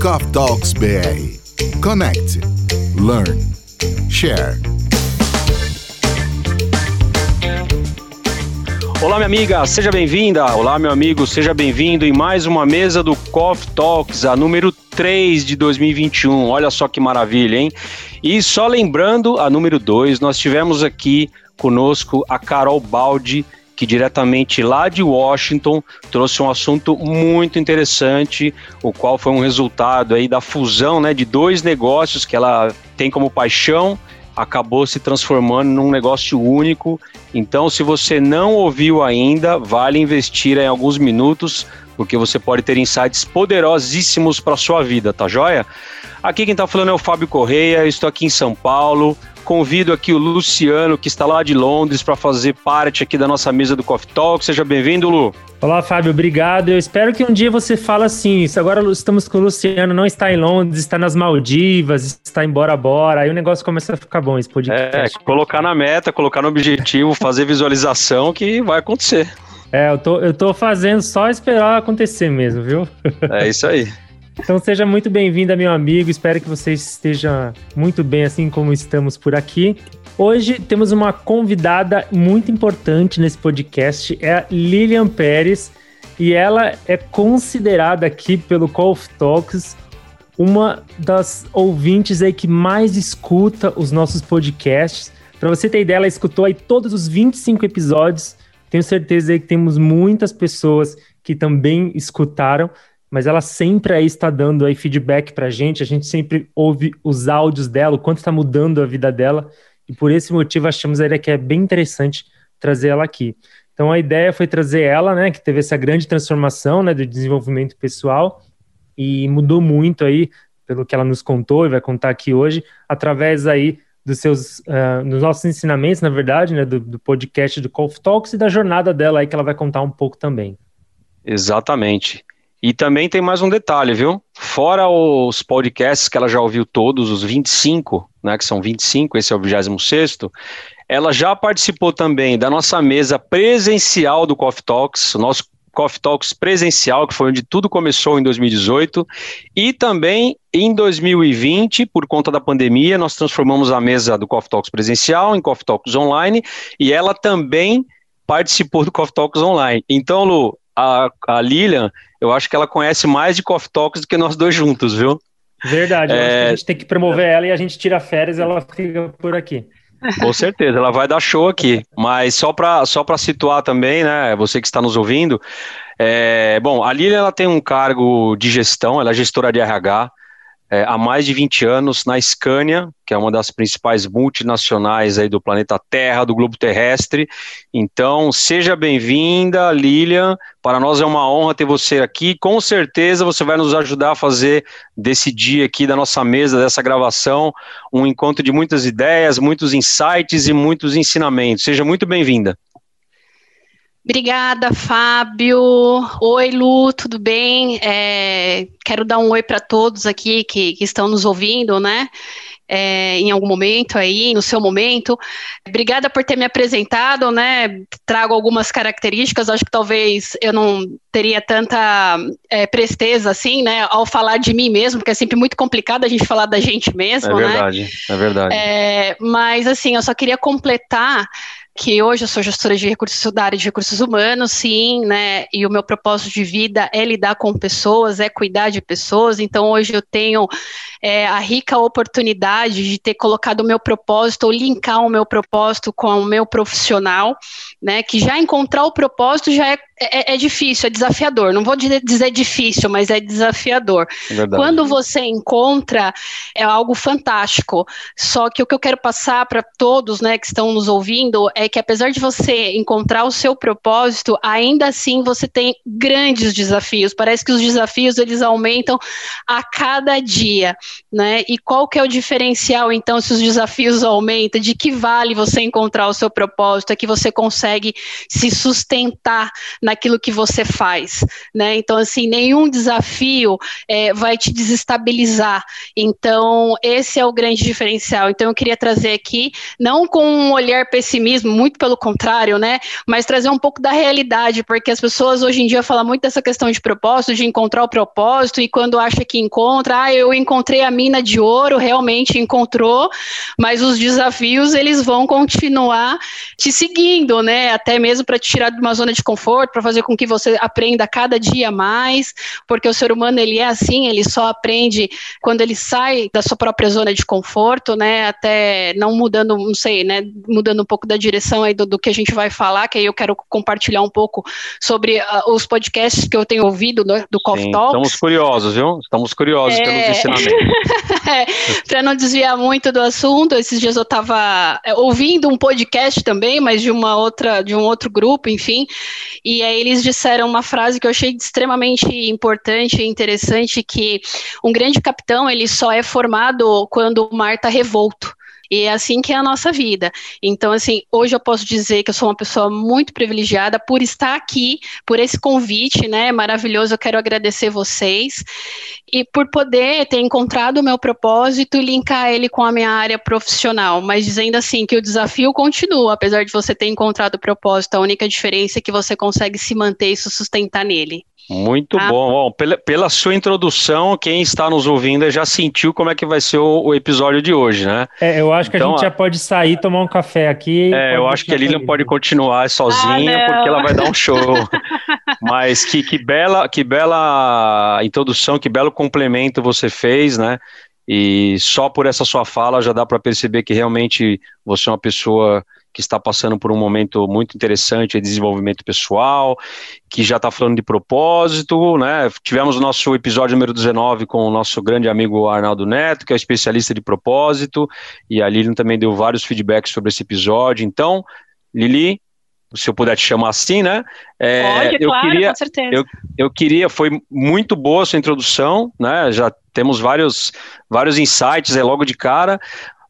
Coffee Talks BR. Connect, learn, share. Olá, minha amiga, seja bem-vinda. Olá, meu amigo, seja bem-vindo em mais uma mesa do Coffee Talks, a número 3 de 2021. Olha só que maravilha, hein? E só lembrando, a número 2, nós tivemos aqui conosco a Carol Baldi, que diretamente lá de Washington trouxe um assunto muito interessante, o qual foi um resultado aí da fusão né, de dois negócios que ela tem como paixão acabou se transformando num negócio único. Então, se você não ouviu ainda, vale investir em alguns minutos, porque você pode ter insights poderosíssimos para sua vida, tá joia? Aqui quem está falando é o Fábio Correia, estou aqui em São Paulo. Convido aqui o Luciano, que está lá de Londres, para fazer parte aqui da nossa mesa do Coffee Talk. Seja bem-vindo, Lu. Olá, Fábio, obrigado. Eu espero que um dia você fale assim. Agora estamos com o Luciano, não está em Londres, está nas Maldivas, está em Bora Bora. Aí o negócio começa a ficar bom, esse podcast. É, colocar na meta, colocar no objetivo, fazer visualização que vai acontecer. É, eu tô, eu tô fazendo só esperar acontecer mesmo, viu? É isso aí. Então seja muito bem-vinda, meu amigo. Espero que você esteja muito bem, assim como estamos por aqui. Hoje temos uma convidada muito importante nesse podcast, é a Lilian Pérez, e ela é considerada aqui pelo Call of Talks uma das ouvintes aí que mais escuta os nossos podcasts. Para você ter ideia, ela escutou aí todos os 25 episódios. Tenho certeza aí que temos muitas pessoas que também escutaram mas ela sempre aí está dando aí feedback para a gente, a gente sempre ouve os áudios dela, o quanto está mudando a vida dela, e por esse motivo achamos aí que é bem interessante trazer ela aqui. Então a ideia foi trazer ela, né, que teve essa grande transformação, né, do desenvolvimento pessoal, e mudou muito aí, pelo que ela nos contou e vai contar aqui hoje, através aí dos seus, uh, dos nossos ensinamentos, na verdade, né, do, do podcast do Golf Talks e da jornada dela aí que ela vai contar um pouco também. Exatamente. E também tem mais um detalhe, viu? Fora os podcasts que ela já ouviu todos, os 25, né, que são 25, esse é o 26 ela já participou também da nossa mesa presencial do Coffee Talks, nosso Coffee Talks presencial, que foi onde tudo começou em 2018, e também em 2020, por conta da pandemia, nós transformamos a mesa do Coffee Talks presencial em Coffee Talks online, e ela também participou do Coffee Talks online. Então, Lu, a, a Lilian eu acho que ela conhece mais de Coffee Talks do que nós dois juntos, viu? Verdade, é... a gente tem que promover ela e a gente tira férias e ela fica por aqui. Com certeza, ela vai dar show aqui. Mas só para só situar também, né? Você que está nos ouvindo, é, bom, a Lilian ela tem um cargo de gestão, ela é gestora de RH, é, há mais de 20 anos na Scania, que é uma das principais multinacionais aí do planeta Terra, do globo terrestre. Então, seja bem-vinda, Lilian. Para nós é uma honra ter você aqui. Com certeza você vai nos ajudar a fazer desse dia aqui, da nossa mesa, dessa gravação, um encontro de muitas ideias, muitos insights e muitos ensinamentos. Seja muito bem-vinda. Obrigada, Fábio. Oi, Lu, tudo bem? É, quero dar um oi para todos aqui que, que, estão nos ouvindo, né? É, em algum momento aí, no seu momento. Obrigada por ter me apresentado, né? Trago algumas características, acho que talvez eu não teria tanta é, presteza assim, né? Ao falar de mim mesmo, porque é sempre muito complicado a gente falar da gente mesmo, é verdade, né? É verdade, é verdade. Mas assim, eu só queria completar que hoje eu sou gestora de recursos da área de recursos humanos, sim, né? E o meu propósito de vida é lidar com pessoas, é cuidar de pessoas. Então hoje eu tenho é, a rica oportunidade de ter colocado o meu propósito ou linkar o meu propósito com o meu profissional, né? Que já encontrar o propósito já é, é, é difícil, é desafiador. Não vou dizer difícil, mas é desafiador. É Quando você encontra, é algo fantástico. Só que o que eu quero passar para todos, né, que estão nos ouvindo, é que apesar de você encontrar o seu propósito, ainda assim você tem grandes desafios. Parece que os desafios eles aumentam a cada dia né? E qual que é o diferencial, então, se os desafios aumentam? De que vale você encontrar o seu propósito? É que você consegue se sustentar naquilo que você faz, né? Então, assim, nenhum desafio é, vai te desestabilizar. Então, esse é o grande diferencial. Então, eu queria trazer aqui, não com um olhar pessimismo, muito pelo contrário, né? Mas trazer um pouco da realidade, porque as pessoas hoje em dia falam muito dessa questão de propósito, de encontrar o propósito, e quando acha que encontra, ah, eu encontrei a mina de ouro, realmente encontrou, mas os desafios eles vão continuar te seguindo, né? Até mesmo para te tirar de uma zona de conforto, para fazer com que você aprenda cada dia mais, porque o ser humano ele é assim, ele só aprende quando ele sai da sua própria zona de conforto, né? Até não mudando, não sei, né? Mudando um pouco da direção aí do, do que a gente vai falar, que aí eu quero compartilhar um pouco sobre uh, os podcasts que eu tenho ouvido do, do Coffee Talks. Estamos curiosos, viu? Estamos curiosos é... pelos ensinamentos. para não desviar muito do assunto, esses dias eu estava é, ouvindo um podcast também, mas de uma outra, de um outro grupo, enfim, e aí eles disseram uma frase que eu achei extremamente importante e interessante, que um grande capitão, ele só é formado quando o mar está revolto. E é assim que é a nossa vida. Então, assim, hoje eu posso dizer que eu sou uma pessoa muito privilegiada por estar aqui, por esse convite, né? Maravilhoso. Eu quero agradecer vocês e por poder ter encontrado o meu propósito e linkar ele com a minha área profissional. Mas dizendo assim que o desafio continua, apesar de você ter encontrado o propósito, a única diferença é que você consegue se manter e se sustentar nele. Muito ah. bom. bom pela, pela, sua introdução, quem está nos ouvindo já sentiu como é que vai ser o, o episódio de hoje, né? É, eu acho que então, a gente já pode sair, tomar um café aqui. É, eu acho que a Lilian pode continuar sozinha, ah, porque ela vai dar um show. Mas que, que, bela, que bela introdução, que belo complemento você fez, né? E só por essa sua fala já dá para perceber que realmente você é uma pessoa que está passando por um momento muito interessante de desenvolvimento pessoal, que já está falando de propósito, né? Tivemos o nosso episódio número 19 com o nosso grande amigo Arnaldo Neto, que é especialista de propósito, e a Lilian também deu vários feedbacks sobre esse episódio. Então, Lili, se eu puder te chamar assim, né? É, Pode, eu claro, queria, com certeza. Eu, eu queria, foi muito boa a sua introdução, né? Já temos vários, vários insights é logo de cara,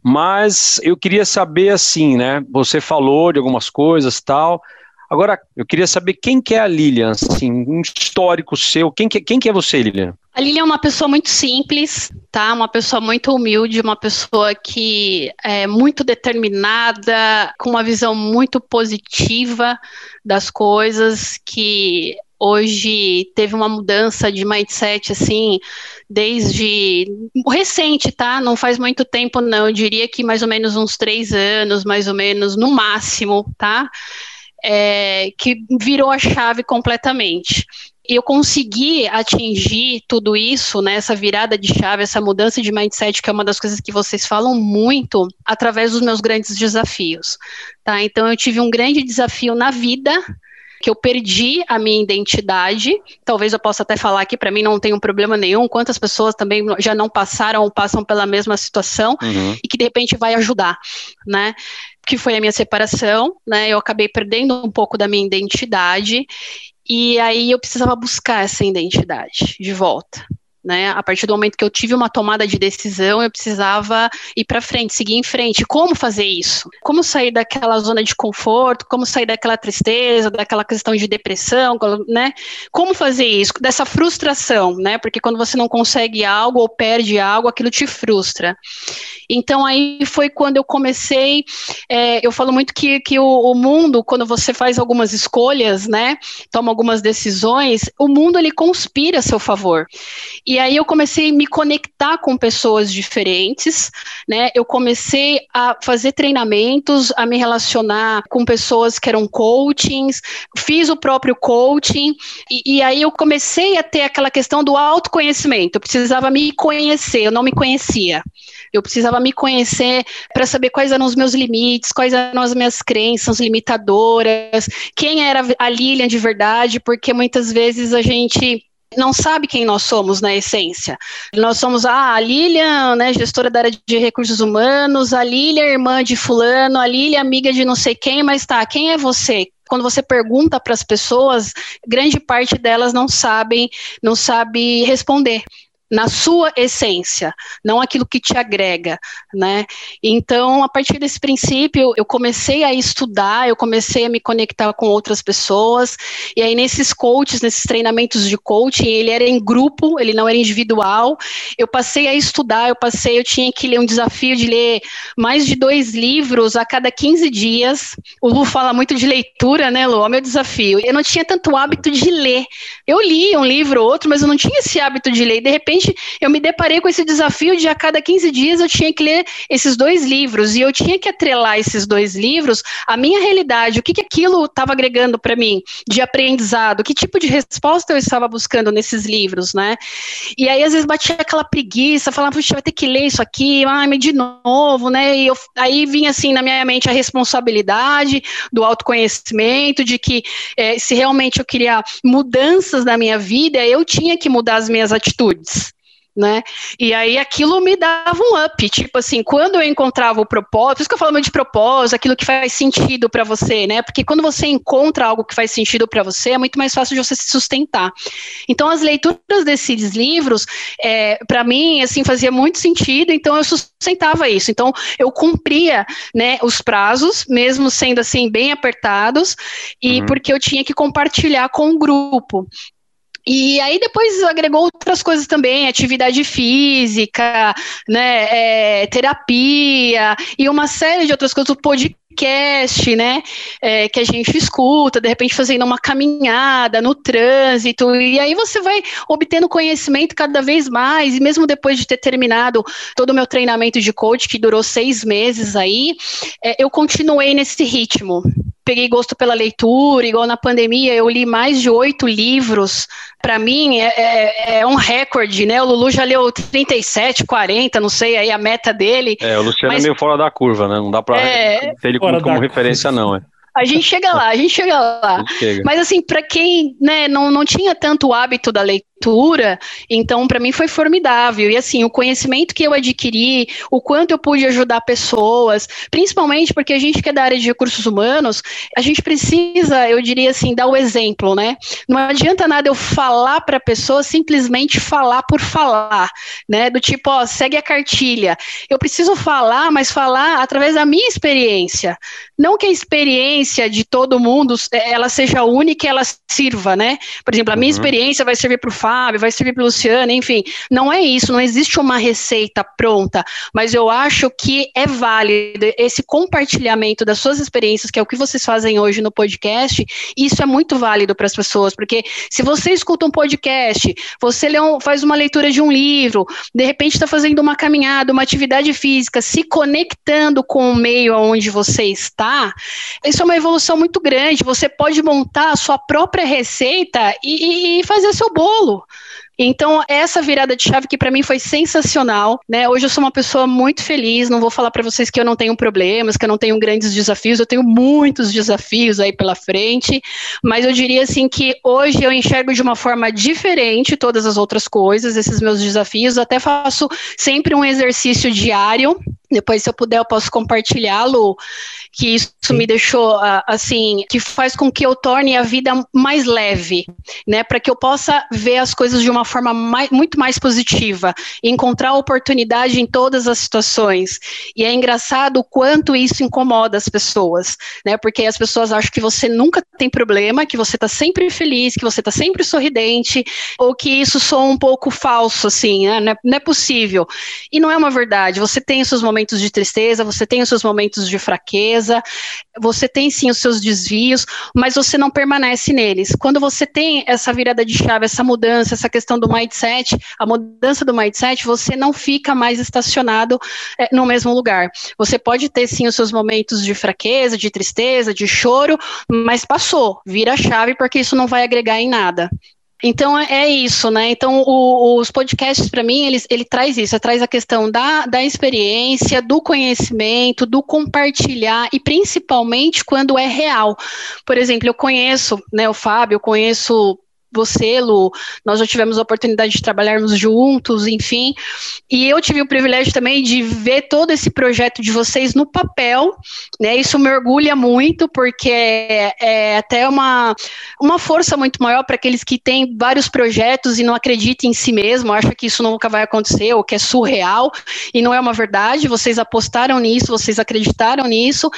mas eu queria saber assim, né? Você falou de algumas coisas tal. Agora, eu queria saber quem que é a Lilian, assim, um histórico seu. Quem que, quem que é você, Lilian? A Lilian é uma pessoa muito simples, tá? Uma pessoa muito humilde, uma pessoa que é muito determinada, com uma visão muito positiva das coisas, que hoje teve uma mudança de mindset, assim, desde recente, tá? Não faz muito tempo, não. Eu diria que mais ou menos uns três anos, mais ou menos, no máximo, tá? É, que virou a chave completamente. Eu consegui atingir tudo isso, né, essa virada de chave, essa mudança de mindset, que é uma das coisas que vocês falam muito, através dos meus grandes desafios. Tá? Então, eu tive um grande desafio na vida, que eu perdi a minha identidade. Talvez eu possa até falar que para mim não tem um problema nenhum. Quantas pessoas também já não passaram ou passam pela mesma situação uhum. e que de repente vai ajudar, né? Que foi a minha separação, né? Eu acabei perdendo um pouco da minha identidade e aí eu precisava buscar essa identidade de volta. Né? A partir do momento que eu tive uma tomada de decisão, eu precisava ir para frente, seguir em frente. Como fazer isso? Como sair daquela zona de conforto? Como sair daquela tristeza, daquela questão de depressão, né? Como fazer isso? Dessa frustração, né? Porque quando você não consegue algo ou perde algo, aquilo te frustra. Então aí foi quando eu comecei. É, eu falo muito que, que o, o, mundo, quando você faz algumas escolhas, né, toma algumas decisões, o mundo ele conspira a seu favor. E aí eu comecei a me conectar com pessoas diferentes, né? Eu comecei a fazer treinamentos, a me relacionar com pessoas que eram coachings, fiz o próprio coaching, e, e aí eu comecei a ter aquela questão do autoconhecimento. Eu precisava me conhecer, eu não me conhecia. Eu precisava me conhecer para saber quais eram os meus limites, quais eram as minhas crenças limitadoras, quem era a Lilian de verdade, porque muitas vezes a gente não sabe quem nós somos na essência. Nós somos ah, a Lilian, né, gestora da área de recursos humanos, a Lilian, irmã de fulano, a Lilian, amiga de não sei quem, mas tá, quem é você? Quando você pergunta para as pessoas, grande parte delas não sabem, não sabe responder na sua essência, não aquilo que te agrega, né? Então, a partir desse princípio, eu comecei a estudar, eu comecei a me conectar com outras pessoas, e aí nesses coaches, nesses treinamentos de coaching, ele era em grupo, ele não era individual. Eu passei a estudar, eu passei, eu tinha que ler um desafio de ler mais de dois livros a cada 15 dias. O Lu fala muito de leitura, né, Lu? É o meu desafio. Eu não tinha tanto hábito de ler. Eu li um livro ou outro, mas eu não tinha esse hábito de ler. E de repente, eu me deparei com esse desafio de a cada 15 dias eu tinha que ler esses dois livros. E eu tinha que atrelar esses dois livros à minha realidade, o que, que aquilo estava agregando para mim de aprendizado, que tipo de resposta eu estava buscando nesses livros, né? E aí às vezes batia aquela preguiça, falava, puxa, vai ter que ler isso aqui, ai, de novo, né? E eu, aí vinha assim na minha mente a responsabilidade do autoconhecimento, de que é, se realmente eu queria mudanças na minha vida, eu tinha que mudar as minhas atitudes né? E aí aquilo me dava um up, tipo assim, quando eu encontrava o propósito, por isso que eu falo muito de propósito, aquilo que faz sentido para você, né? Porque quando você encontra algo que faz sentido para você, é muito mais fácil de você se sustentar. Então as leituras desses livros, é, para mim, assim, fazia muito sentido, então eu sustentava isso. Então eu cumpria, né, os prazos, mesmo sendo assim bem apertados, e uhum. porque eu tinha que compartilhar com o grupo. E aí depois agregou outras coisas também, atividade física, né, é, terapia e uma série de outras coisas, o podcast, né, é, que a gente escuta, de repente fazendo uma caminhada no trânsito, e aí você vai obtendo conhecimento cada vez mais, e mesmo depois de ter terminado todo o meu treinamento de coach, que durou seis meses aí, é, eu continuei nesse ritmo, peguei gosto pela leitura, igual na pandemia, eu li mais de oito livros. Para mim é, é, é, um recorde, né? O Lulu já leu 37, 40, não sei aí a meta dele. É, o Luciano é mas... é meio fora da curva, né? Não dá para é... ter ele como, como referência, não. É. A gente chega lá, a gente chega lá. Gente chega. Mas assim, para quem né, não, não tinha tanto hábito da leitura, então para mim foi formidável. E assim, o conhecimento que eu adquiri, o quanto eu pude ajudar pessoas, principalmente porque a gente que é da área de recursos humanos, a gente precisa, eu diria assim, dar o exemplo, né? Não adianta nada eu falar para a pessoa simplesmente falar por falar, né? Do tipo, ó, segue a cartilha. Eu preciso falar, mas falar através da minha experiência. Não que a experiência de todo mundo ela seja única e ela sirva, né? Por exemplo, a minha uhum. experiência vai servir para o Fábio, vai servir para o Luciano, enfim. Não é isso, não existe uma receita pronta, mas eu acho que é válido esse compartilhamento das suas experiências, que é o que vocês fazem hoje no podcast, isso é muito válido para as pessoas, porque se você escuta um podcast, você um, faz uma leitura de um livro, de repente está fazendo uma caminhada, uma atividade física, se conectando com o meio onde você está, isso é uma evolução muito grande. Você pode montar a sua própria receita e, e fazer seu bolo. Então, essa virada de chave que para mim foi sensacional, né? Hoje eu sou uma pessoa muito feliz, não vou falar para vocês que eu não tenho problemas, que eu não tenho grandes desafios, eu tenho muitos desafios aí pela frente, mas eu diria assim que hoje eu enxergo de uma forma diferente todas as outras coisas, esses meus desafios, até faço sempre um exercício diário depois, se eu puder, eu posso compartilhá-lo, que isso Sim. me deixou, ah, assim, que faz com que eu torne a vida mais leve, né? Para que eu possa ver as coisas de uma forma mais, muito mais positiva, encontrar oportunidade em todas as situações. E é engraçado o quanto isso incomoda as pessoas, né? Porque as pessoas acham que você nunca tem problema, que você está sempre feliz, que você está sempre sorridente, ou que isso soa um pouco falso, assim, né? Não é, não é possível. E não é uma verdade. Você tem os seus momentos momentos de tristeza, você tem os seus momentos de fraqueza, você tem sim os seus desvios, mas você não permanece neles. Quando você tem essa virada de chave, essa mudança, essa questão do mindset, a mudança do mindset, você não fica mais estacionado é, no mesmo lugar. Você pode ter sim os seus momentos de fraqueza, de tristeza, de choro, mas passou, vira a chave porque isso não vai agregar em nada. Então é, é isso, né? Então o, os podcasts para mim eles, ele traz isso, ele traz a questão da, da experiência, do conhecimento, do compartilhar e principalmente quando é real. Por exemplo, eu conheço, né, o Fábio, eu conheço você, Lu, nós já tivemos a oportunidade de trabalharmos juntos, enfim. E eu tive o privilégio também de ver todo esse projeto de vocês no papel, né? Isso me orgulha muito, porque é, é até uma, uma força muito maior para aqueles que têm vários projetos e não acreditam em si mesmo, acham que isso nunca vai acontecer ou que é surreal, e não é uma verdade. Vocês apostaram nisso, vocês acreditaram nisso,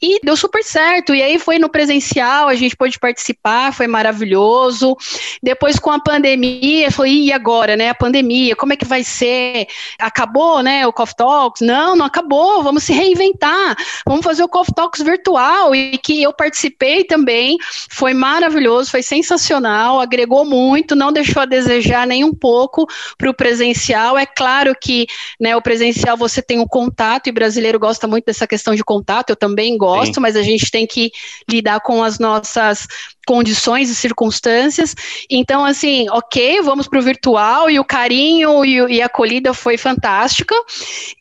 e deu super certo. E aí foi no presencial, a gente pôde participar, foi maravilhoso. Depois, com a pandemia, foi, e agora, né? A pandemia, como é que vai ser? Acabou, né? O Coffee Talks? Não, não acabou, vamos se reinventar, vamos fazer o Coffee Talks virtual, e que eu participei também, foi maravilhoso, foi sensacional, agregou muito, não deixou a desejar nem um pouco para o presencial. É claro que né, o presencial você tem o um contato, e brasileiro gosta muito dessa questão de contato, eu também gosto, Sim. mas a gente tem que lidar com as nossas condições e circunstâncias. Então, assim, ok, vamos para o virtual e o carinho e, e, a acolhida foi fantástica.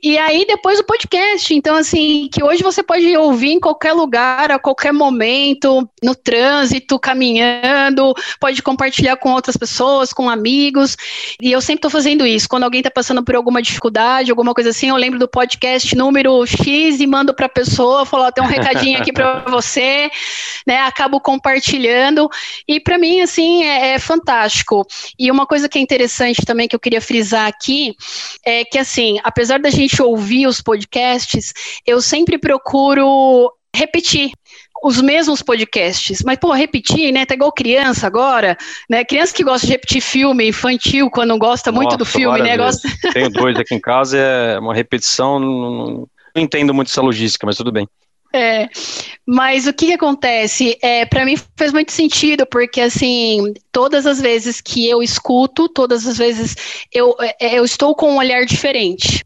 E aí, depois o podcast. Então, assim, que hoje você pode ouvir em qualquer lugar, a qualquer momento, no trânsito, caminhando, pode compartilhar com outras pessoas, com amigos. E eu sempre estou fazendo isso. Quando alguém está passando por alguma dificuldade, alguma coisa assim, eu lembro do podcast número X e mando para a pessoa, falo, oh, tem um recadinho aqui para você, né? Acabo compartilhando e para mim, assim, é, é, fantástico. E uma coisa que é interessante também que eu queria frisar aqui é que, assim, apesar da gente ouvir os podcasts, eu sempre procuro repetir os mesmos podcasts. Mas, pô, repetir, né? Tá igual criança agora, né? Criança que gosta de repetir filme infantil quando gosta Nossa, muito do filme, né? Gosta... Tenho dois aqui em casa, é uma repetição. Não entendo muito essa logística, mas tudo bem. É, mas o que, que acontece? É, para mim faz muito sentido, porque assim, todas as vezes que eu escuto, todas as vezes eu, é, eu estou com um olhar diferente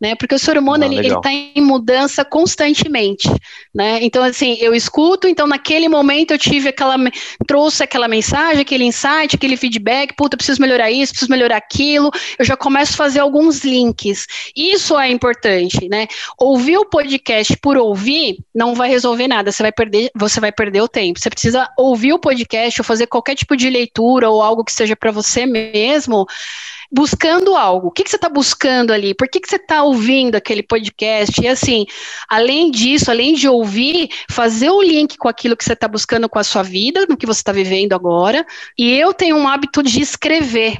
né? Porque o ser humano ah, ele está em mudança constantemente, né? Então assim, eu escuto, então naquele momento eu tive aquela trouxe aquela mensagem, aquele insight, aquele feedback, puta, preciso melhorar isso, preciso melhorar aquilo. Eu já começo a fazer alguns links. Isso é importante, né? Ouvir o podcast por ouvir não vai resolver nada, você vai perder, você vai perder o tempo. Você precisa ouvir o podcast ou fazer qualquer tipo de leitura ou algo que seja para você mesmo buscando algo. O que, que você está buscando ali? Por que, que você está ouvindo aquele podcast? E assim, além disso, além de ouvir, fazer o link com aquilo que você está buscando com a sua vida, no que você está vivendo agora. E eu tenho um hábito de escrever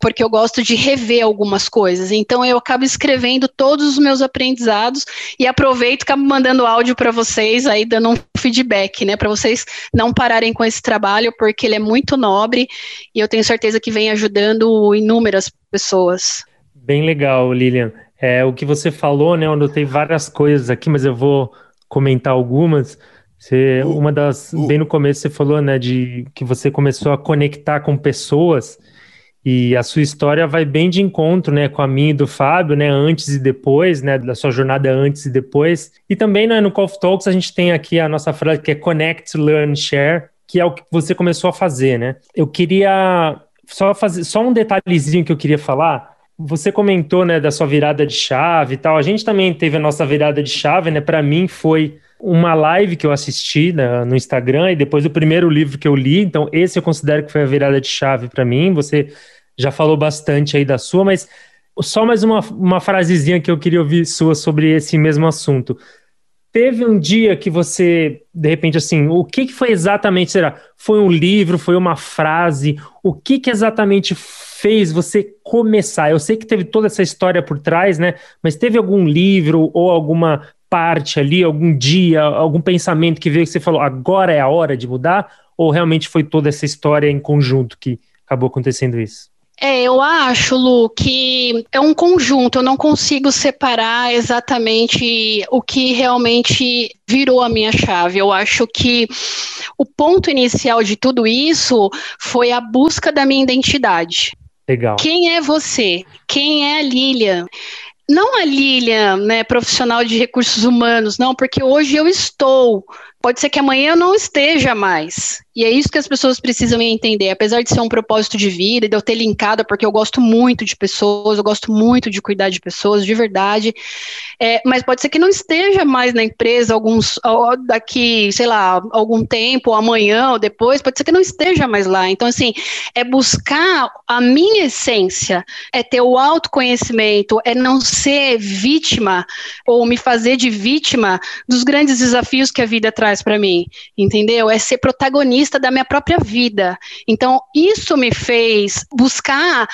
porque eu gosto de rever algumas coisas. Então eu acabo escrevendo todos os meus aprendizados e aproveito e acabo mandando áudio para vocês aí dando um feedback, né, para vocês não pararem com esse trabalho porque ele é muito nobre e eu tenho certeza que vem ajudando inúmeras pessoas. Bem legal, Lilian. É, o que você falou, né, eu anotei várias coisas aqui, mas eu vou comentar algumas. Você, uma das, bem no começo você falou, né, de que você começou a conectar com pessoas e a sua história vai bem de encontro, né, com a minha e do Fábio, né, antes e depois, né, da sua jornada antes e depois. E também, né, no Call Talks a gente tem aqui a nossa frase que é Connect, Learn, Share, que é o que você começou a fazer, né? Eu queria só fazer só um detalhezinho que eu queria falar. Você comentou, né, da sua virada de chave e tal. A gente também teve a nossa virada de chave, né? Para mim foi uma live que eu assisti né, no Instagram e depois o primeiro livro que eu li. Então, esse eu considero que foi a virada de chave para mim. Você já falou bastante aí da sua, mas só mais uma, uma frasezinha que eu queria ouvir sua sobre esse mesmo assunto. Teve um dia que você, de repente, assim, o que, que foi exatamente, será? Foi um livro, foi uma frase? O que, que exatamente fez você começar? Eu sei que teve toda essa história por trás, né? Mas teve algum livro ou alguma parte ali, algum dia, algum pensamento que veio que você falou, agora é a hora de mudar? Ou realmente foi toda essa história em conjunto que acabou acontecendo isso? É, eu acho, Lu, que é um conjunto, eu não consigo separar exatamente o que realmente virou a minha chave. Eu acho que o ponto inicial de tudo isso foi a busca da minha identidade. Legal. Quem é você? Quem é a Lilian? Não a Lilian, né, profissional de recursos humanos, não, porque hoje eu estou. Pode ser que amanhã eu não esteja mais. E é isso que as pessoas precisam entender. Apesar de ser um propósito de vida, de eu ter linkado, porque eu gosto muito de pessoas, eu gosto muito de cuidar de pessoas, de verdade. É, mas pode ser que não esteja mais na empresa alguns daqui, sei lá, algum tempo, amanhã ou depois, pode ser que não esteja mais lá. Então, assim, é buscar a minha essência, é ter o autoconhecimento, é não ser vítima ou me fazer de vítima dos grandes desafios que a vida traz para mim, entendeu? É ser protagonista da minha própria vida. Então, isso me fez buscar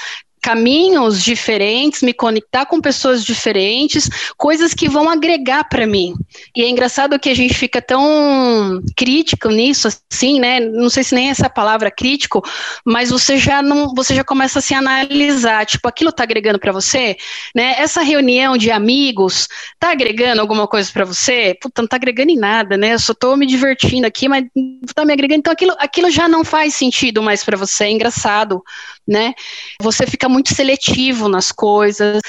caminhos diferentes, me conectar com pessoas diferentes, coisas que vão agregar para mim. E é engraçado que a gente fica tão crítico nisso, assim, né? Não sei se nem essa palavra crítico, mas você já não, você já começa a se analisar, tipo, aquilo tá agregando para você, né? Essa reunião de amigos tá agregando alguma coisa para você? Puta, não tá agregando em nada, né? Eu só tô me divertindo aqui, mas tá me agregando. Então aquilo, aquilo já não faz sentido mais para você. É engraçado, né? Você fica muito seletivo nas coisas.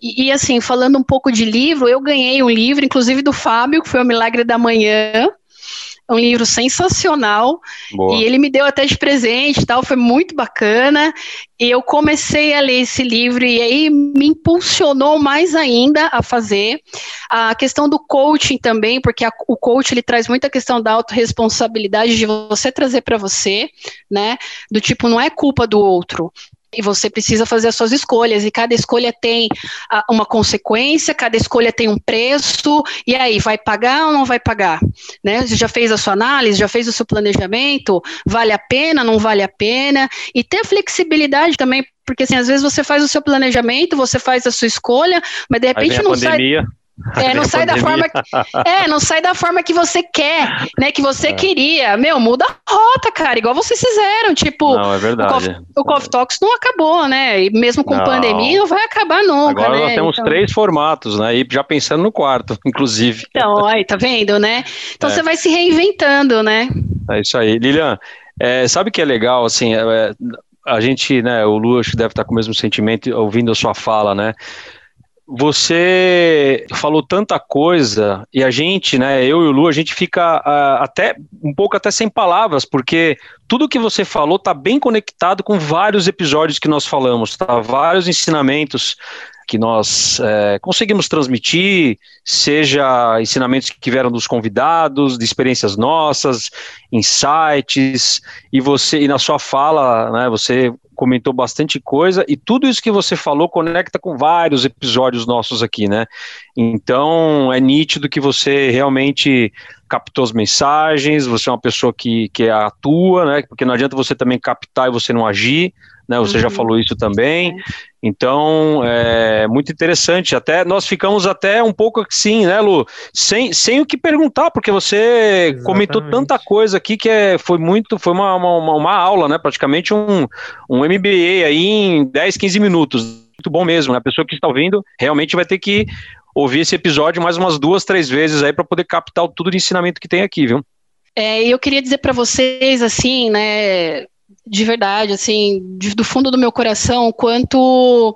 E, e, assim, falando um pouco de livro, eu ganhei um livro, inclusive do Fábio, que foi O Milagre da Manhã. É um livro sensacional. Boa. E ele me deu até de presente tal, foi muito bacana. E eu comecei a ler esse livro e aí me impulsionou mais ainda a fazer. A questão do coaching também, porque a, o coach ele traz muita questão da autorresponsabilidade de você trazer para você, né? Do tipo, não é culpa do outro e você precisa fazer as suas escolhas, e cada escolha tem uh, uma consequência, cada escolha tem um preço, e aí, vai pagar ou não vai pagar? Né? Você já fez a sua análise, já fez o seu planejamento, vale a pena, não vale a pena, e ter flexibilidade também, porque assim, às vezes você faz o seu planejamento, você faz a sua escolha, mas de repente não pandemia. sai é, não sai da forma que, é, não sai da forma que você quer, né? Que você é. queria. Meu, muda a rota, cara, igual vocês fizeram. Tipo, não, é verdade. o, Coffee, Talks não acabou, né? E mesmo com não. pandemia, não vai acabar nunca. Agora né? nós temos então... três formatos, né? E já pensando no quarto, inclusive. Então, aí, tá vendo, né? Então é. você vai se reinventando, né? É isso aí. Lilian, é, sabe o que é legal, assim, é, a gente, né, o Lu deve estar com o mesmo sentimento ouvindo a sua fala, né? Você falou tanta coisa e a gente, né, eu e o Lu, a gente fica uh, até um pouco até sem palavras, porque tudo que você falou está bem conectado com vários episódios que nós falamos, tá? Vários ensinamentos que nós é, conseguimos transmitir, seja ensinamentos que vieram dos convidados, de experiências nossas, insights, e você, e na sua fala, né, você comentou bastante coisa e tudo isso que você falou conecta com vários episódios nossos aqui, né? Então é nítido que você realmente captou as mensagens, você é uma pessoa que, que atua, né? Porque não adianta você também captar e você não agir, né? Você uhum. já falou isso também. Então, é muito interessante. Até nós ficamos até um pouco assim, né, Lu? Sem, sem o que perguntar, porque você Exatamente. comentou tanta coisa aqui que é, foi muito, foi uma, uma, uma aula, né? Praticamente um, um MBA aí em 10, 15 minutos. Muito bom mesmo, né? A pessoa que está ouvindo realmente vai ter que ouvir esse episódio mais umas duas, três vezes aí para poder captar tudo de ensinamento que tem aqui, viu? É, eu queria dizer para vocês, assim, né, de verdade, assim, de, do fundo do meu coração, quanto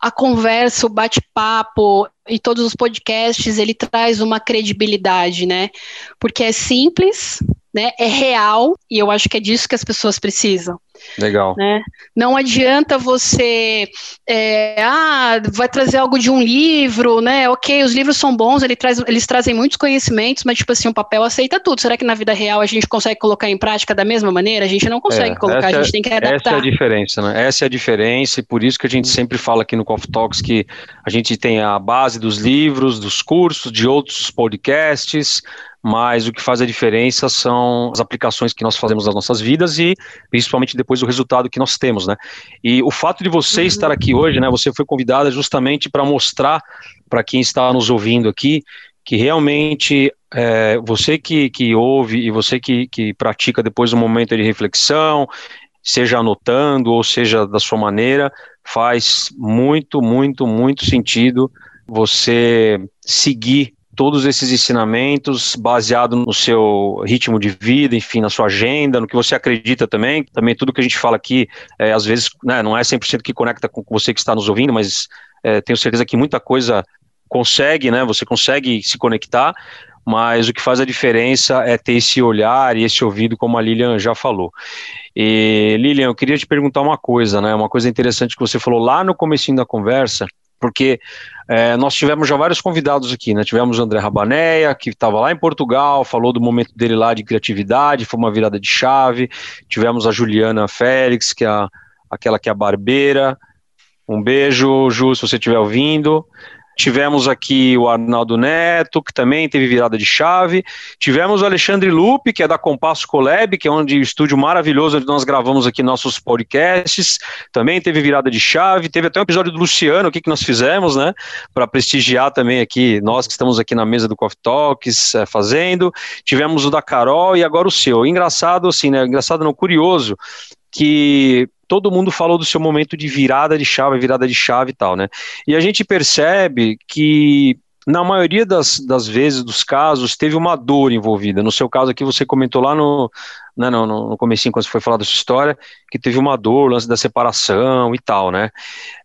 a conversa, o bate-papo e todos os podcasts, ele traz uma credibilidade, né? Porque é simples, né? É real e eu acho que é disso que as pessoas precisam. Legal. Né? Não adianta você, é, ah, vai trazer algo de um livro, né? Ok, os livros são bons, ele traz, eles trazem muitos conhecimentos, mas tipo assim, o papel aceita tudo. Será que na vida real a gente consegue colocar em prática da mesma maneira? A gente não consegue é, colocar, a gente é, tem que adaptar. Essa é a diferença, né? Essa é a diferença e por isso que a gente sempre fala aqui no Coffee Talks que a gente tem a base dos livros, dos cursos, de outros podcasts, mas o que faz a diferença são as aplicações que nós fazemos nas nossas vidas e principalmente depois o resultado que nós temos, né? E o fato de você uhum. estar aqui hoje, né? Você foi convidada justamente para mostrar para quem está nos ouvindo aqui que realmente é, você que, que ouve e você que, que pratica depois um momento de reflexão, seja anotando ou seja da sua maneira, faz muito, muito, muito sentido você seguir todos esses ensinamentos baseado no seu ritmo de vida, enfim, na sua agenda, no que você acredita também. Também tudo que a gente fala aqui, é, às vezes, né, não é 100% que conecta com você que está nos ouvindo, mas é, tenho certeza que muita coisa consegue, né, você consegue se conectar, mas o que faz a diferença é ter esse olhar e esse ouvido, como a Lilian já falou. E, Lilian, eu queria te perguntar uma coisa, né? Uma coisa interessante que você falou lá no comecinho da conversa, porque é, nós tivemos já vários convidados aqui, né? Tivemos o André Rabaneia, que estava lá em Portugal, falou do momento dele lá de criatividade, foi uma virada de chave. Tivemos a Juliana Félix, que é a, aquela que é a barbeira. Um beijo, Ju, se você estiver ouvindo. Tivemos aqui o Arnaldo Neto, que também teve virada de chave. Tivemos o Alexandre Lupe, que é da Compasso Colab, que é onde o estúdio maravilhoso onde nós gravamos aqui nossos podcasts. Também teve virada de chave. Teve até um episódio do Luciano, o que, que nós fizemos, né? Para prestigiar também aqui, nós que estamos aqui na mesa do Coffee Talks é, fazendo. Tivemos o da Carol e agora o seu. Engraçado, assim, né? Engraçado, não, curioso, que todo mundo falou do seu momento de virada de chave, virada de chave e tal, né? E a gente percebe que na maioria das, das vezes, dos casos, teve uma dor envolvida. No seu caso aqui, você comentou lá no, né, no, no comecinho, quando você foi falar da sua história, que teve uma dor, lance da separação e tal, né?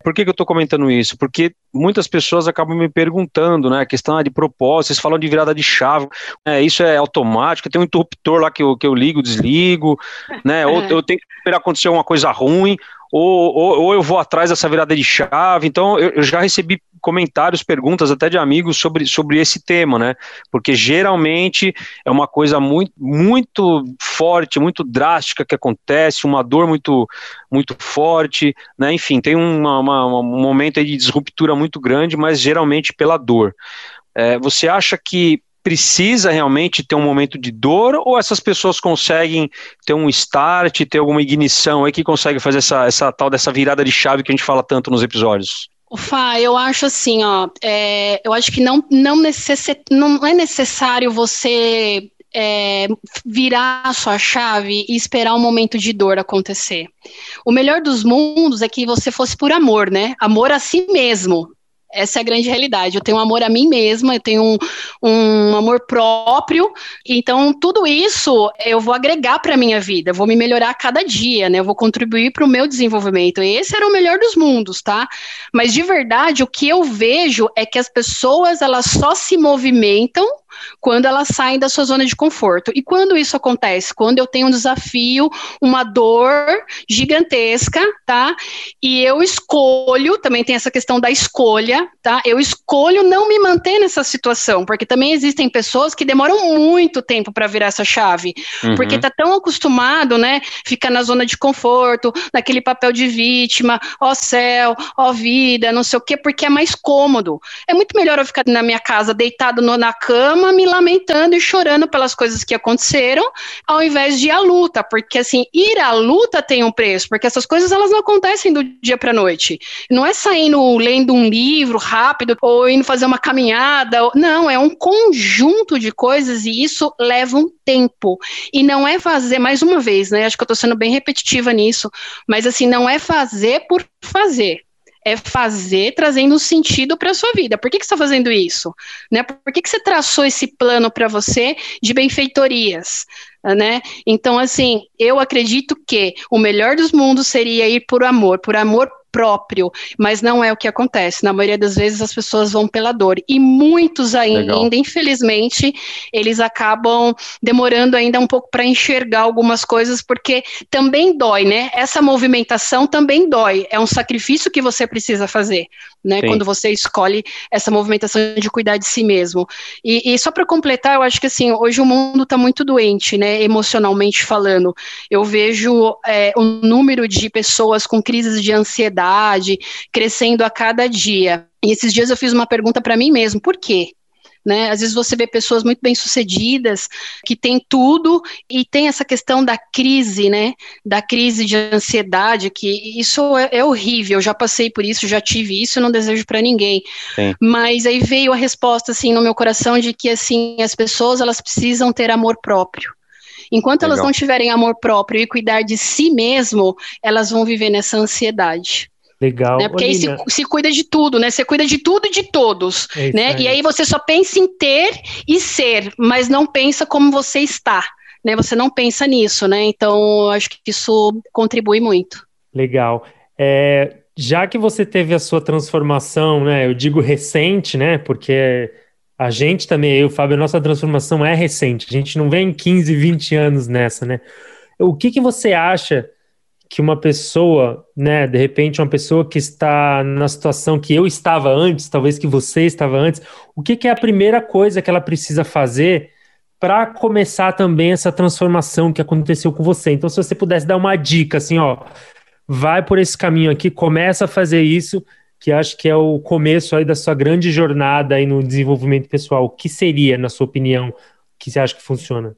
Por que, que eu estou comentando isso? Porque muitas pessoas acabam me perguntando, né, a questão de propósito, vocês falam de virada de chave, né, isso é automático, tem um interruptor lá que eu, que eu ligo, desligo, né, ou é. eu tenho que esperar acontecer uma coisa ruim, ou, ou, ou, eu vou atrás dessa virada de chave. Então, eu, eu, já recebi comentários, perguntas até de amigos sobre, sobre esse tema, né? Porque geralmente é uma coisa muito, muito forte, muito drástica que acontece, uma dor muito, muito forte, né? Enfim, tem uma, uma, um momento de disruptura muito grande, mas geralmente pela dor. É, você acha que precisa realmente ter um momento de dor ou essas pessoas conseguem ter um start, ter alguma ignição aí que consegue fazer essa, essa tal dessa virada de chave que a gente fala tanto nos episódios? Fá, eu acho assim, ó, é, eu acho que não, não, não é necessário você é, virar a sua chave e esperar um momento de dor acontecer. O melhor dos mundos é que você fosse por amor, né? Amor a si mesmo. Essa é a grande realidade. Eu tenho um amor a mim mesma, eu tenho um, um amor próprio. Então, tudo isso eu vou agregar para a minha vida, vou me melhorar a cada dia, né? Eu vou contribuir para o meu desenvolvimento. Esse era o melhor dos mundos, tá? Mas de verdade, o que eu vejo é que as pessoas elas só se movimentam quando elas saem da sua zona de conforto. E quando isso acontece? Quando eu tenho um desafio, uma dor gigantesca, tá? E eu escolho, também tem essa questão da escolha, tá? Eu escolho não me manter nessa situação, porque também existem pessoas que demoram muito tempo para virar essa chave, uhum. porque tá tão acostumado, né? Ficar na zona de conforto, naquele papel de vítima, ó céu, ó vida, não sei o quê, porque é mais cômodo. É muito melhor eu ficar na minha casa deitado no, na cama me lamentando e chorando pelas coisas que aconteceram, ao invés de ir à luta, porque assim, ir à luta tem um preço, porque essas coisas elas não acontecem do dia para noite. Não é saindo lendo um livro rápido ou indo fazer uma caminhada, não, é um conjunto de coisas e isso leva um tempo. E não é fazer mais uma vez, né? Acho que eu estou sendo bem repetitiva nisso, mas assim, não é fazer por fazer é fazer trazendo sentido para a sua vida. Por que, que você está fazendo isso? Né? Por que, que você traçou esse plano para você de benfeitorias? Né? Então, assim, eu acredito que o melhor dos mundos seria ir por amor, por amor próprio, mas não é o que acontece. Na maioria das vezes as pessoas vão pela dor e muitos ainda, Legal. infelizmente, eles acabam demorando ainda um pouco para enxergar algumas coisas porque também dói, né? Essa movimentação também dói, é um sacrifício que você precisa fazer né? Sim. Quando você escolhe essa movimentação de cuidar de si mesmo. E, e só para completar, eu acho que assim, hoje o mundo está muito doente, né? Emocionalmente falando. Eu vejo é, o número de pessoas com crises de ansiedade crescendo a cada dia. E esses dias eu fiz uma pergunta para mim mesmo: por quê? Né? Às vezes você vê pessoas muito bem sucedidas que têm tudo e tem essa questão da crise, né? Da crise de ansiedade, que isso é, é horrível. Eu já passei por isso, já tive isso, não desejo para ninguém. Sim. Mas aí veio a resposta assim no meu coração de que assim as pessoas elas precisam ter amor próprio. Enquanto Legal. elas não tiverem amor próprio e cuidar de si mesmo, elas vão viver nessa ansiedade. Legal. Né? Porque aí se, se, cuida de tudo, né? Você cuida de tudo e de todos, é né? Aí. E aí você só pensa em ter e ser, mas não pensa como você está, né? Você não pensa nisso, né? Então, acho que isso contribui muito. Legal. É, já que você teve a sua transformação, né? Eu digo recente, né? Porque A gente também, eu, Fábio, a nossa transformação é recente. A gente não vem 15, 20 anos nessa, né? O que, que você acha que uma pessoa, né, de repente uma pessoa que está na situação que eu estava antes, talvez que você estava antes, o que, que é a primeira coisa que ela precisa fazer para começar também essa transformação que aconteceu com você? Então, se você pudesse dar uma dica, assim, ó, vai por esse caminho aqui, começa a fazer isso, que acho que é o começo aí da sua grande jornada aí no desenvolvimento pessoal. O que seria, na sua opinião, que você acha que funciona?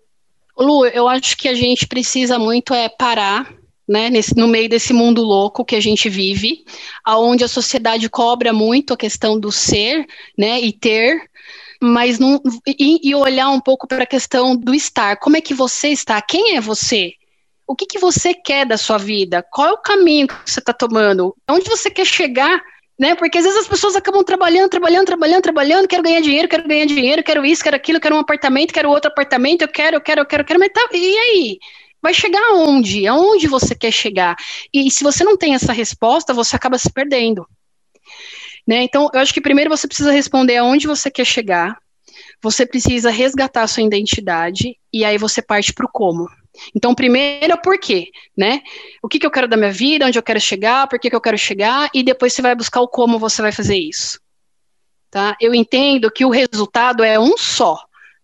Lu, eu acho que a gente precisa muito é parar né, nesse, no meio desse mundo louco que a gente vive, aonde a sociedade cobra muito a questão do ser, né, e ter, mas não e, e olhar um pouco para a questão do estar. Como é que você está? Quem é você? O que, que você quer da sua vida? Qual é o caminho que você está tomando? Onde você quer chegar? Né? Porque às vezes as pessoas acabam trabalhando, trabalhando, trabalhando, trabalhando, quero ganhar dinheiro, quero ganhar dinheiro, quero isso, quero aquilo, quero um apartamento, quero outro apartamento, eu quero, eu quero, eu quero, eu quero, mas tá, e aí? Vai chegar aonde? Aonde você quer chegar? E se você não tem essa resposta, você acaba se perdendo. Né? Então, eu acho que primeiro você precisa responder aonde você quer chegar, você precisa resgatar a sua identidade, e aí você parte para o como. Então, primeiro é o porquê, né? O que, que eu quero da minha vida, onde eu quero chegar, por que, que eu quero chegar, e depois você vai buscar o como você vai fazer isso. Tá? Eu entendo que o resultado é um só,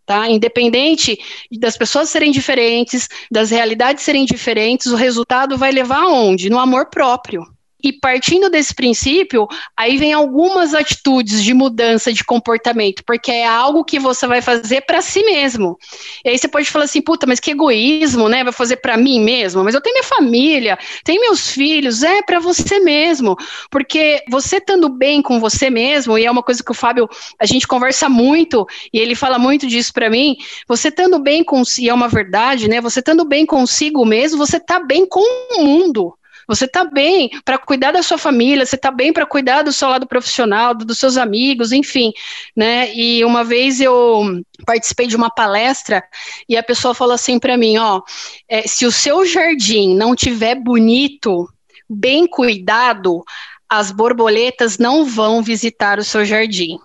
Tá? Independente das pessoas serem diferentes, das realidades serem diferentes, o resultado vai levar aonde? No amor próprio. E partindo desse princípio, aí vem algumas atitudes de mudança de comportamento, porque é algo que você vai fazer para si mesmo. E aí você pode falar assim, puta, mas que egoísmo, né? Vai fazer para mim mesmo? Mas eu tenho minha família, tenho meus filhos, é para você mesmo. Porque você estando bem com você mesmo, e é uma coisa que o Fábio, a gente conversa muito, e ele fala muito disso para mim, você estando bem com, e é uma verdade, né? Você estando bem consigo mesmo, você tá bem com o mundo. Você está bem para cuidar da sua família, você está bem para cuidar do seu lado profissional, dos seus amigos, enfim, né? E uma vez eu participei de uma palestra e a pessoa falou assim para mim, ó, é, se o seu jardim não tiver bonito, bem cuidado, as borboletas não vão visitar o seu jardim.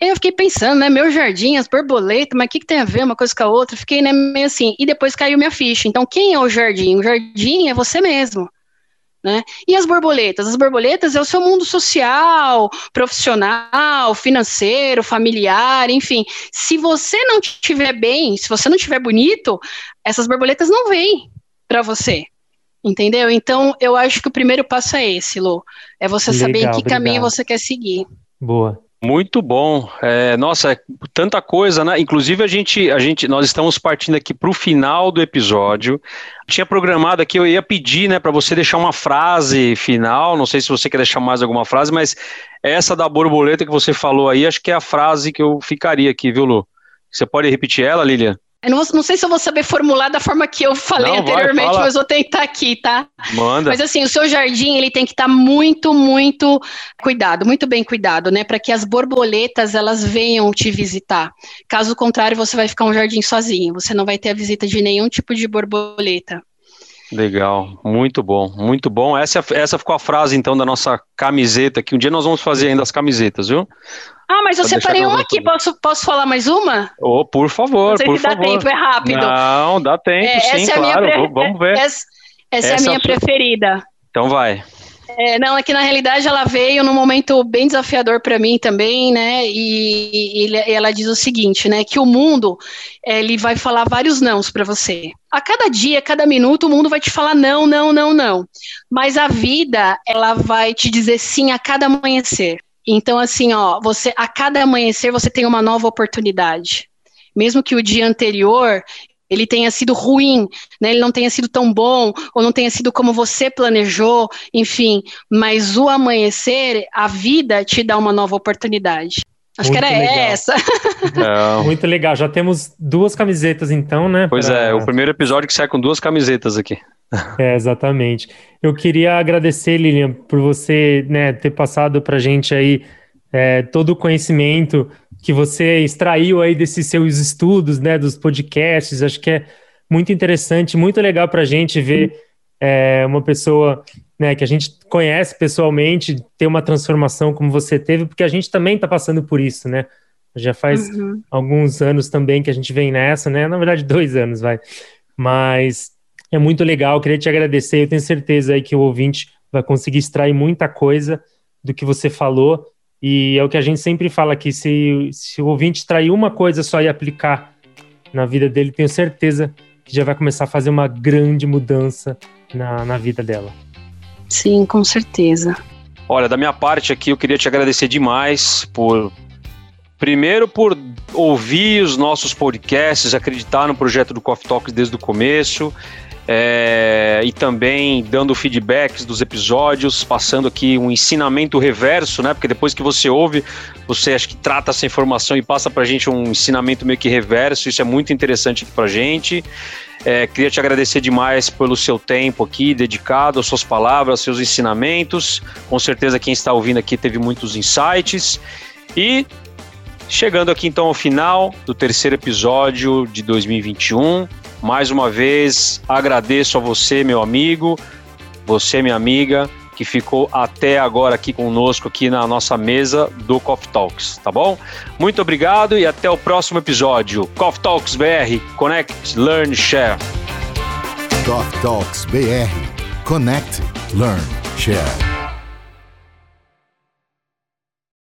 Eu fiquei pensando, né, meu jardim, as borboletas, mas o que, que, tem a ver uma coisa com a outra? Fiquei né, meio assim, e depois caiu minha ficha. Então, quem é o jardim? O jardim é você mesmo. Né? E as borboletas? As borboletas é o seu mundo social, profissional, financeiro, familiar, enfim. Se você não estiver bem, se você não estiver bonito, essas borboletas não vêm para você. Entendeu? Então, eu acho que o primeiro passo é esse, Lu. É você Legal, saber em que obrigado. caminho você quer seguir. Boa. Muito bom. É, nossa, é tanta coisa, né? Inclusive, a gente, a gente, nós estamos partindo aqui para o final do episódio. Tinha programado aqui, eu ia pedir, né, para você deixar uma frase final. Não sei se você quer deixar mais alguma frase, mas essa da borboleta que você falou aí, acho que é a frase que eu ficaria aqui, viu, Lu? Você pode repetir ela, Lilian? Eu não, não, sei se eu vou saber formular da forma que eu falei não, anteriormente, vai, mas vou tentar aqui, tá? Manda. Mas assim, o seu jardim, ele tem que estar tá muito, muito cuidado, muito bem cuidado, né? Para que as borboletas, elas venham te visitar. Caso contrário, você vai ficar um jardim sozinho. Você não vai ter a visita de nenhum tipo de borboleta. Legal, muito bom, muito bom. Essa, essa ficou a frase, então, da nossa camiseta, que um dia nós vamos fazer ainda as camisetas, viu? Ah, mas eu separei uma aqui, posso, posso falar mais uma? Oh, por favor, não sei por se dá favor. tempo, é rápido. Não, dá tempo, é, sim, é claro, pre... vamos ver. Essa, essa, essa, é a minha preferida. Então vai. É, não, é que na realidade ela veio num momento bem desafiador para mim também, né? E, e, e, ela diz o seguinte, né? Que o mundo ele vai falar vários nãos para você. A cada dia, a cada minuto, o mundo vai te falar não, não, não, não. Mas a vida ela vai te dizer sim a cada amanhecer. Então, assim, ó, você a cada amanhecer você tem uma nova oportunidade. Mesmo que o dia anterior ele tenha sido ruim, né, ele não tenha sido tão bom, ou não tenha sido como você planejou, enfim, mas o amanhecer, a vida te dá uma nova oportunidade. Acho Muito que era legal. essa. É. Muito legal. Já temos duas camisetas, então, né? Pois pra... é, o primeiro episódio que sai com duas camisetas aqui. É, exatamente. Eu queria agradecer, Lilian, por você né, ter passado para a gente aí é, todo o conhecimento que você extraiu aí desses seus estudos, né, dos podcasts. Acho que é muito interessante, muito legal para a gente ver é, uma pessoa né, que a gente conhece pessoalmente ter uma transformação como você teve, porque a gente também está passando por isso, né? Já faz uhum. alguns anos também que a gente vem nessa, né? Na verdade, dois anos, vai. Mas é muito legal, queria te agradecer. Eu tenho certeza aí que o ouvinte vai conseguir extrair muita coisa do que você falou. E é o que a gente sempre fala aqui: se, se o ouvinte extrair uma coisa só e aplicar na vida dele, tenho certeza que já vai começar a fazer uma grande mudança na, na vida dela. Sim, com certeza. Olha, da minha parte aqui, eu queria te agradecer demais por. Primeiro, por ouvir os nossos podcasts, acreditar no projeto do Coffee Talks desde o começo. É, e também dando feedbacks dos episódios, passando aqui um ensinamento reverso, né? Porque depois que você ouve, você acha que trata essa informação e passa para a gente um ensinamento meio que reverso. Isso é muito interessante para a gente. É, queria te agradecer demais pelo seu tempo aqui, dedicado às suas palavras, seus ensinamentos. Com certeza quem está ouvindo aqui teve muitos insights. E chegando aqui então ao final do terceiro episódio de 2021. Mais uma vez, agradeço a você, meu amigo, você, minha amiga, que ficou até agora aqui conosco, aqui na nossa mesa do Coffee Talks, tá bom? Muito obrigado e até o próximo episódio. Coffee Talks BR, Connect, Learn, Share. Coffee Talks BR, Connect, Learn, Share.